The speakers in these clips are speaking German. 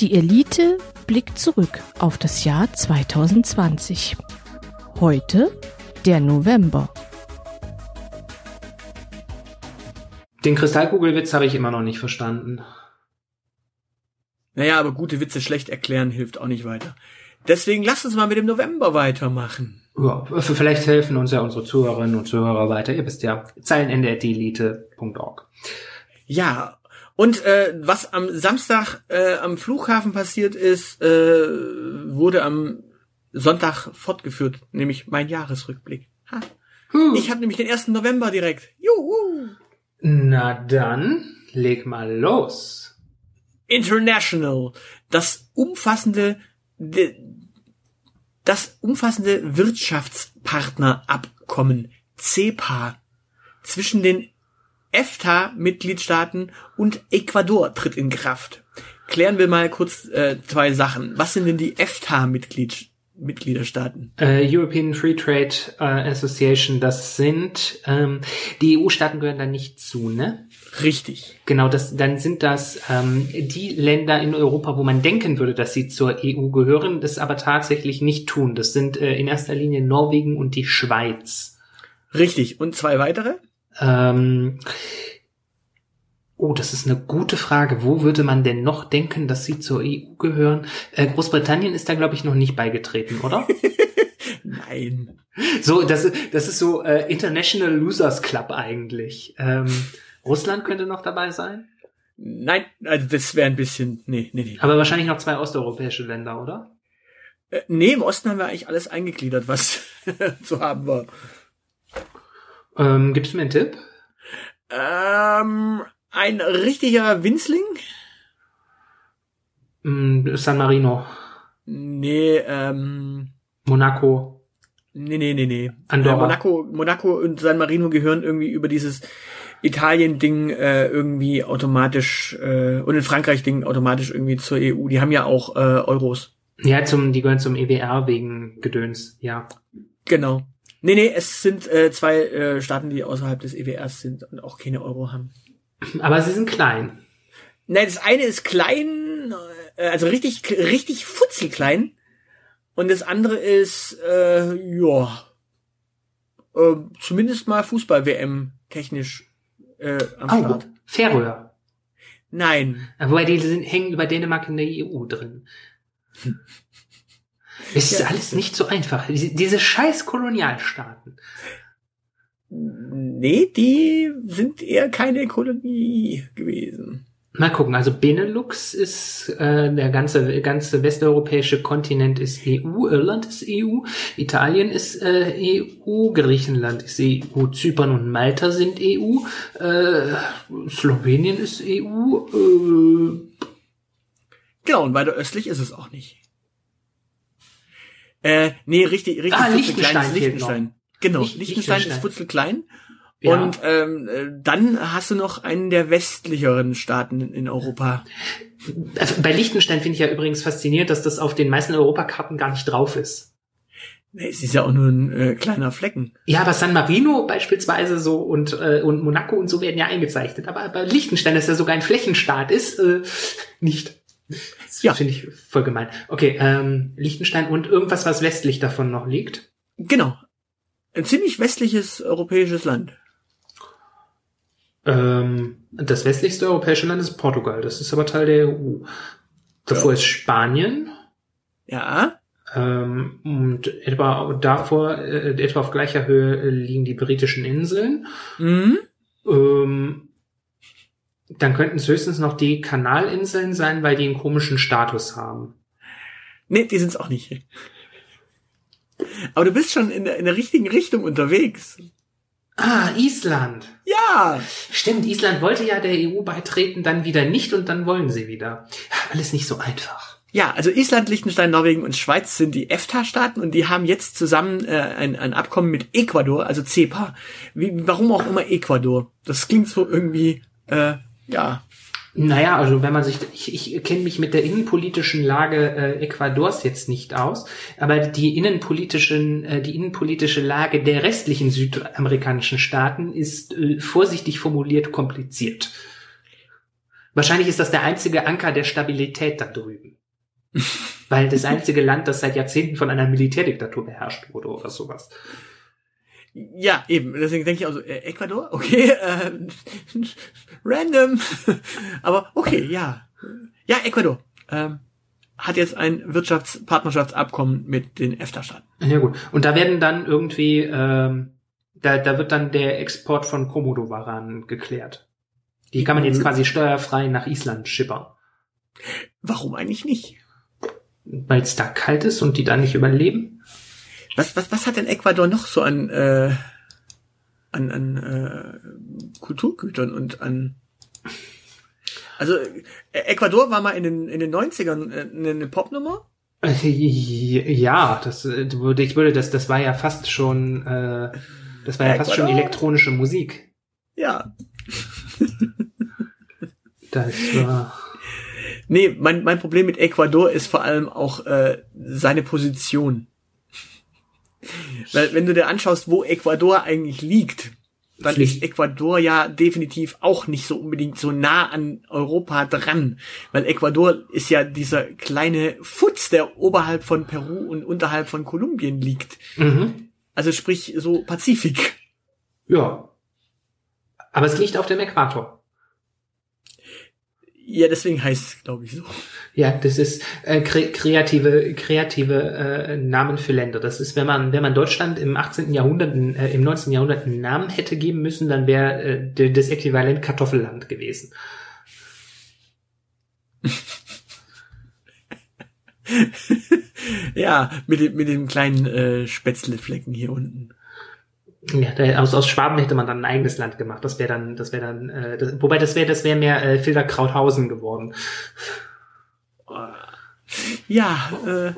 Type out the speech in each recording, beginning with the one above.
Die Elite blickt zurück auf das Jahr 2020. Heute der November. Den Kristallkugelwitz habe ich immer noch nicht verstanden. Naja, aber gute Witze schlecht erklären hilft auch nicht weiter. Deswegen lasst uns mal mit dem November weitermachen. Ja, vielleicht helfen uns ja unsere Zuhörerinnen und Zuhörer weiter. Ihr wisst ja, zeilenende.elite.org. Ja, und äh, was am Samstag äh, am Flughafen passiert ist, äh, wurde am Sonntag fortgeführt, nämlich mein Jahresrückblick. Ha. Huh. Ich habe nämlich den 1. November direkt. Juhu! Na dann, leg mal los. International, das umfassende das umfassende Wirtschaftspartnerabkommen CEPA zwischen den EFTA-Mitgliedstaaten und Ecuador tritt in Kraft. Klären wir mal kurz äh, zwei Sachen. Was sind denn die EFTA-Mitgliedstaaten? Mitgliederstaaten. Äh, European Free Trade äh, Association, das sind ähm, die EU-Staaten gehören da nicht zu, ne? Richtig. Genau, das dann sind das ähm, die Länder in Europa, wo man denken würde, dass sie zur EU gehören, das aber tatsächlich nicht tun. Das sind äh, in erster Linie Norwegen und die Schweiz. Richtig. Und zwei weitere? Ähm, Oh, das ist eine gute Frage. Wo würde man denn noch denken, dass sie zur EU gehören? Äh, Großbritannien ist da, glaube ich, noch nicht beigetreten, oder? Nein. So, das, das ist so äh, International Losers Club eigentlich. Ähm, Russland könnte noch dabei sein? Nein, also das wäre ein bisschen. Nee, nee, nee. Aber wahrscheinlich noch zwei osteuropäische Länder, oder? Äh, nee, im Osten haben wir eigentlich alles eingegliedert, was zu haben war. Ähm, gibst du mir einen Tipp? Ähm, ein richtiger Winzling? Mm, San Marino. Nee, ähm. Monaco. Nee, nee, nee, nee. Andorra. Äh, Monaco, Monaco und San Marino gehören irgendwie über dieses Italien-Ding äh, irgendwie automatisch äh, und in Frankreich-Ding automatisch irgendwie zur EU. Die haben ja auch äh, Euros. Ja, zum, die gehören zum EWR wegen Gedöns, ja. Genau. Nee, nee, es sind äh, zwei äh, Staaten, die außerhalb des EWRs sind und auch keine Euro haben. Aber sie sind klein. Nein, das eine ist klein, äh, also richtig, richtig futzelklein. Und das andere ist, äh, ja, äh, zumindest mal Fußball-WM technisch äh, am Oh, Start. Färöer. Nein. Wobei die sind, hängen über Dänemark in der EU drin. Es ist Ja. alles nicht so einfach. Diese, diese scheiß Kolonialstaaten. Nee, die sind eher keine Kolonie gewesen. Mal gucken, also Benelux ist äh, der ganze ganze westeuropäische Kontinent ist EU, Irland ist EU, Italien ist äh, EU, Griechenland ist EU, Zypern und Malta sind EU, äh, Slowenien ist EU, äh, Genau, und weiter östlich ist es auch nicht. Äh, nee, richtig, richtig Ah, ist fehlt Liechtenstein. Genau, Liech- Liechtenstein ist Liechtenstein. futzelklein. Ja. Und ähm, äh, dann hast du noch einen der westlicheren Staaten in, in Europa. also bei Liechtenstein finde ich ja übrigens faszinierend, dass das auf den meisten Europakarten gar nicht drauf ist. Nee, Es ist ja auch nur ein äh, kleiner Flecken. Ja, aber San Marino beispielsweise so und, äh, und Monaco und so werden ja eingezeichnet. Aber bei Liechtenstein, das ja sogar ein Flächenstaat ist, äh, nicht. Das Ja. finde ich voll gemein. Okay, ähm, Liechtenstein und irgendwas, was westlich davon noch liegt. Genau. Ein ziemlich westliches europäisches Land. Ähm, das westlichste europäische Land ist Portugal. Das ist aber Teil der EU. Davor ist Spanien. Ja. Ähm, und etwa davor, äh, etwa auf gleicher Höhe liegen die britischen Inseln. Mhm. Ähm, dann könnten es höchstens noch die Kanalinseln sein, weil die einen komischen Status haben. Nee, die sind's auch nicht. Aber du bist schon in der, in der richtigen Richtung unterwegs. Ah, Island. Ja. Stimmt, Island wollte ja der EU beitreten, dann wieder nicht und dann wollen sie wieder. Alles nicht so einfach. Ja, also Island, Liechtenstein, Norwegen und Schweiz sind die EFTA-Staaten und die haben jetzt zusammen äh, ein, ein Abkommen mit Ecuador, also CEPA. Wie, warum auch immer Ecuador? Das klingt so irgendwie, äh, ja, Naja, also wenn man sich, ich, ich kenne mich mit der innenpolitischen Lage äh, Ecuadors jetzt nicht aus, aber die innenpolitischen, äh, die innenpolitische Lage der restlichen südamerikanischen Staaten ist äh, vorsichtig formuliert kompliziert. Wahrscheinlich ist das der einzige Anker der Stabilität da drüben. Weil das einzige Land, das seit Jahrzehnten von einer Militärdiktatur beherrscht wurde oder sowas. Ja, eben. Deswegen denke ich also, äh, Ecuador, okay, äh, random. Aber okay, ja. Ja, Ecuador. Ähm, hat jetzt ein Wirtschaftspartnerschaftsabkommen mit den EFTA-Staaten. Ja gut. Und da werden dann irgendwie, ähm, da, da wird dann der Export von Komodo-Waren geklärt. Die kann man jetzt quasi steuerfrei nach Island schippern. Warum eigentlich nicht? Weil es da kalt ist und die da nicht überleben? Was, was, was hat denn Ecuador noch so an, äh, an, an äh, Kulturgütern und an also äh, Ecuador war mal in den, in den 90ern äh, eine Popnummer? Ja, das würde ich würde das das war ja fast schon äh, das war ja fast schon elektronische Musik. Ja. das war Nee, mein, mein Problem mit Ecuador ist vor allem auch äh, seine Position. Weil wenn du dir anschaust, wo Ecuador eigentlich liegt, dann Pflicht. ist Ecuador ja definitiv auch nicht so unbedingt so nah an Europa dran, weil Ecuador ist ja dieser kleine Futz, der oberhalb von Peru und unterhalb von Kolumbien liegt. Mhm. Also sprich so Pazifik. Ja. Aber es liegt auf dem Äquator. Ja, deswegen heißt es, glaube ich, so. Ja, das ist äh, kre kreative, kreative äh, Namen für Länder. Das ist, wenn man, wenn man Deutschland im 18. Jahrhundert, äh, im 19. Jahrhundert einen Namen hätte geben müssen, dann wäre äh, das Äquivalent Kartoffelland gewesen. ja, mit dem, mit dem kleinen äh, Spätzleflecken hier unten. Ja, aus, aus Schwaben hätte man dann ein eigenes Land gemacht. Das wäre dann, das wäre dann, äh, das, wobei das wäre, das wäre mehr äh, Filderkrauthausen geworden. Ja, äh,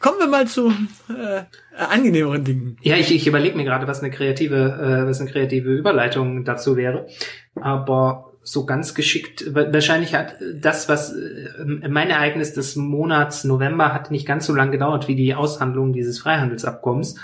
kommen wir mal zu äh, angenehmeren Dingen. Ja, ich, ich überlege mir gerade, was eine kreative, äh, was eine kreative Überleitung dazu wäre. Aber so ganz geschickt, wahrscheinlich hat das, was äh, mein Ereignis des Monats November hat nicht ganz so lange gedauert wie die Aushandlung dieses Freihandelsabkommens.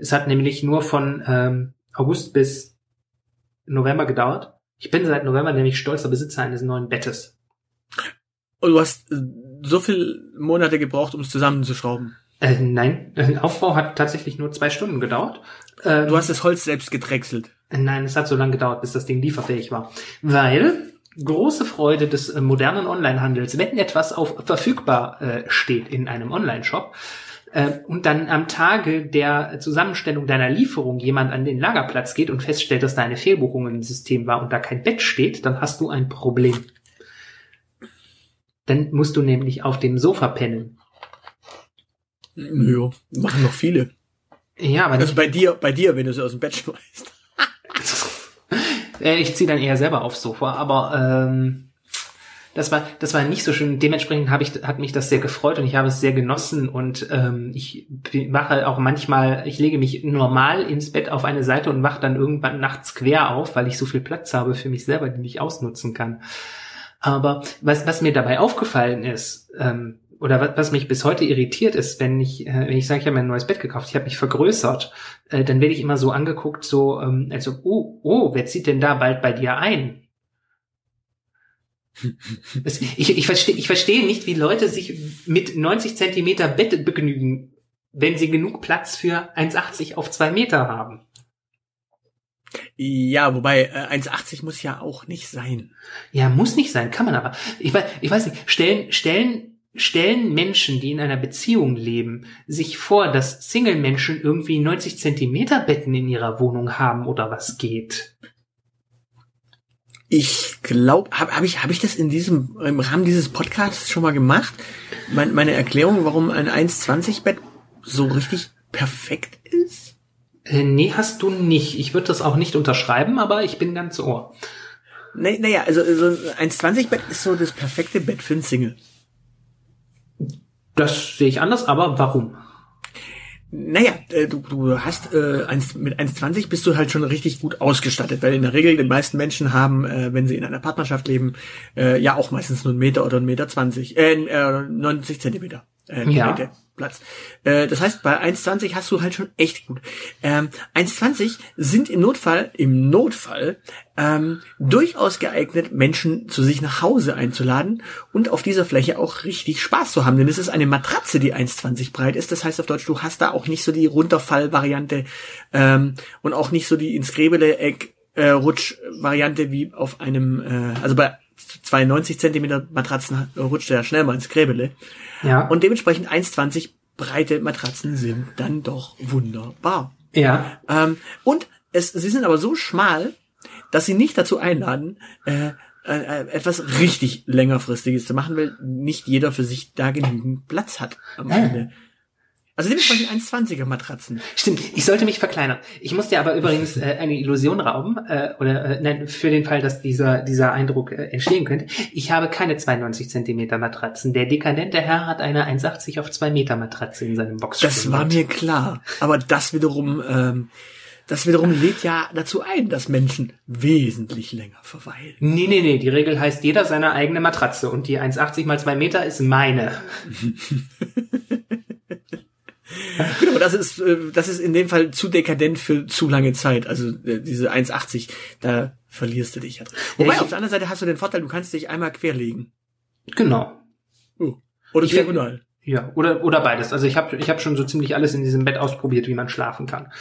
Es hat nämlich nur von ähm, August bis November gedauert. Ich bin seit November nämlich stolzer Besitzer eines neuen Bettes. Und du hast äh, so viele Monate gebraucht, um es zusammenzuschrauben? Äh, nein, der Aufbau hat tatsächlich nur zwei Stunden gedauert. Ähm, du hast das Holz selbst gedrechselt? Äh, nein, es hat so lange gedauert, bis das Ding lieferfähig war. Weil große Freude des äh, modernen Onlinehandels, wenn etwas auf verfügbar äh, steht in einem Online-Shop, äh, und dann am Tage der Zusammenstellung deiner Lieferung jemand an den Lagerplatz geht und feststellt, dass da eine Fehlbuchung im System war und da kein Bett steht, dann hast du ein Problem. Dann musst du nämlich auf dem Sofa pennen. Ja, machen noch viele. Ja, aber also bei dir, bei dir, wenn du sie aus dem Bett schmeißt. ich ziehe dann eher selber aufs Sofa, aber ähm, das war, das war nicht so schön. Dementsprechend habe ich, hat mich das sehr gefreut und ich habe es sehr genossen und ähm, ich mache auch manchmal, ich lege mich normal ins Bett auf eine Seite und wache dann irgendwann nachts quer auf, weil ich so viel Platz habe für mich selber, den ich ausnutzen kann. Aber was, was mir dabei aufgefallen ist, ähm, oder was, was mich bis heute irritiert ist, wenn ich, äh, wenn ich sage, ich habe mir ein neues Bett gekauft, ich habe mich vergrößert, äh, dann werde ich immer so angeguckt, so, ähm, also, oh, oh, wer zieht denn da bald bei dir ein? Ich, ich verstehe ich verstehe nicht, wie Leute sich mit 90 Zentimeter Bett begnügen, wenn sie genug Platz für 1,80 auf 2 Meter haben. Ja, wobei äh, 1,80 muss ja auch nicht sein. Ja, muss nicht sein, kann man aber. Ich weiß, ich weiß nicht, stellen, stellen, stellen Menschen, die in einer Beziehung leben, sich vor, dass Single-Menschen irgendwie 90 Zentimeter Betten in ihrer Wohnung haben oder was geht. Ich glaube, habe hab ich, hab ich das in diesem, im Rahmen dieses Podcasts schon mal gemacht? Meine, meine Erklärung, warum ein 1,20 Bett so richtig perfekt ist? Äh, nee, hast du nicht. Ich würde das auch nicht unterschreiben, aber ich bin ganz ohr. Nee, naja, also so ein 1,20 Bett ist so das perfekte Bett für einen Single. Das sehe ich anders, aber warum? Naja, äh, du, du hast äh, eins, mit 1,20 bist du halt schon richtig gut ausgestattet, weil in der Regel die meisten Menschen haben, äh, wenn sie in einer Partnerschaft leben, äh, ja auch meistens nur einen Meter oder einen Meter 20, äh, äh 90 Zentimeter. Äh, Ja. Geräte Platz. Äh, das heißt, bei 1,20 hast du halt schon echt gut. Ähm, 1,20 sind im Notfall, im Notfall, ähm, durchaus geeignet, Menschen zu sich nach Hause einzuladen und auf dieser Fläche auch richtig Spaß zu haben. Denn es ist eine Matratze, die 1,20 breit ist. Das heißt auf Deutsch, du hast da auch nicht so die Runterfall-Variante ähm, und auch nicht so die ins Gräbele-Eck äh, Rutsch-Variante wie auf einem, äh, also bei 92 Zentimeter Matratzen äh, rutscht er ja schnell mal ins Gräbele. Ja. Und dementsprechend 1,20 breite Matratzen sind dann doch wunderbar. ja. Ähm, und es, sie sind aber so schmal, dass sie nicht dazu einladen, äh, äh, etwas richtig längerfristiges zu machen, weil nicht jeder für sich da genügend Platz hat am Ende. Also dementsprechend 1,20er Matratzen. Stimmt, ich sollte mich verkleinern. Ich muss dir aber übrigens äh, eine Illusion rauben, äh, oder äh, nein, für den Fall, dass dieser, dieser Eindruck äh, entstehen könnte. Ich habe keine 92 Zentimeter Matratzen. Der dekadente Herr hat eine 1,80 auf 2 Meter Matratze in seinem Box. Das war mir klar. Aber das wiederum, ähm, das wiederum lädt ja dazu ein, dass Menschen wesentlich länger verweilen. Nee, nee, nee, die Regel heißt jeder seine eigene Matratze und die 1,80 mal 2 Meter ist meine. Genau, das ist, äh, das ist in dem Fall zu dekadent für zu lange Zeit. Also äh, diese 1,80, da verlierst du dich ja drin. Wobei, ich- auf der anderen Seite hast du den Vorteil, du kannst dich einmal querlegen. Genau. Oder Ich diagonal. Ja, oder, oder beides. Also ich habe ich hab schon so ziemlich alles in diesem Bett ausprobiert, wie man schlafen kann.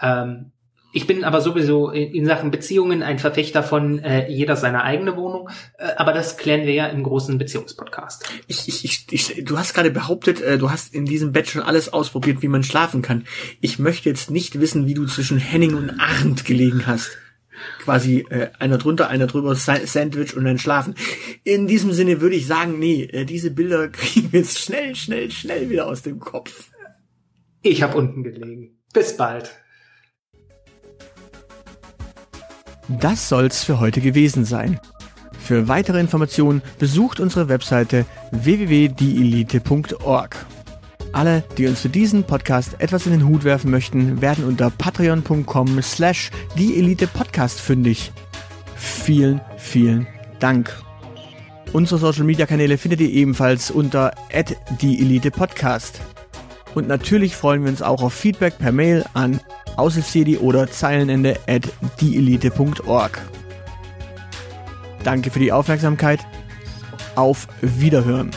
Ähm, ich bin aber sowieso in, Sachen Beziehungen ein Verfechter von äh, jeder seine eigene Wohnung, äh, aber das klären wir ja im großen Beziehungspodcast. Ich, ich, ich, ich, du hast gerade behauptet, äh, du hast in diesem Bett schon alles ausprobiert, wie man schlafen kann. Ich möchte jetzt nicht wissen, wie du zwischen Henning und Arndt gelegen hast. Quasi äh, einer drunter, einer drüber, Sa Sandwich und dann schlafen. In diesem Sinne würde ich sagen, nee, äh, diese Bilder kriegen wir jetzt schnell, schnell, schnell wieder aus dem Kopf. Ich habe unten gelegen. Bis bald. Das soll's für heute gewesen sein. Für weitere Informationen besucht unsere Webseite www.dielite.org. Alle, die uns für diesen Podcast etwas in den Hut werfen möchten, werden unter patreon.com slash dieelitepodcast fündig. Vielen, vielen Dank. Unsere Social Media Kanäle findet ihr ebenfalls unter @dieelitepodcast. Und natürlich freuen wir uns auch auf Feedback per Mail an aushilfsjedi oder zeilenende at dieelite.org. Danke für die Aufmerksamkeit. Auf Wiederhören.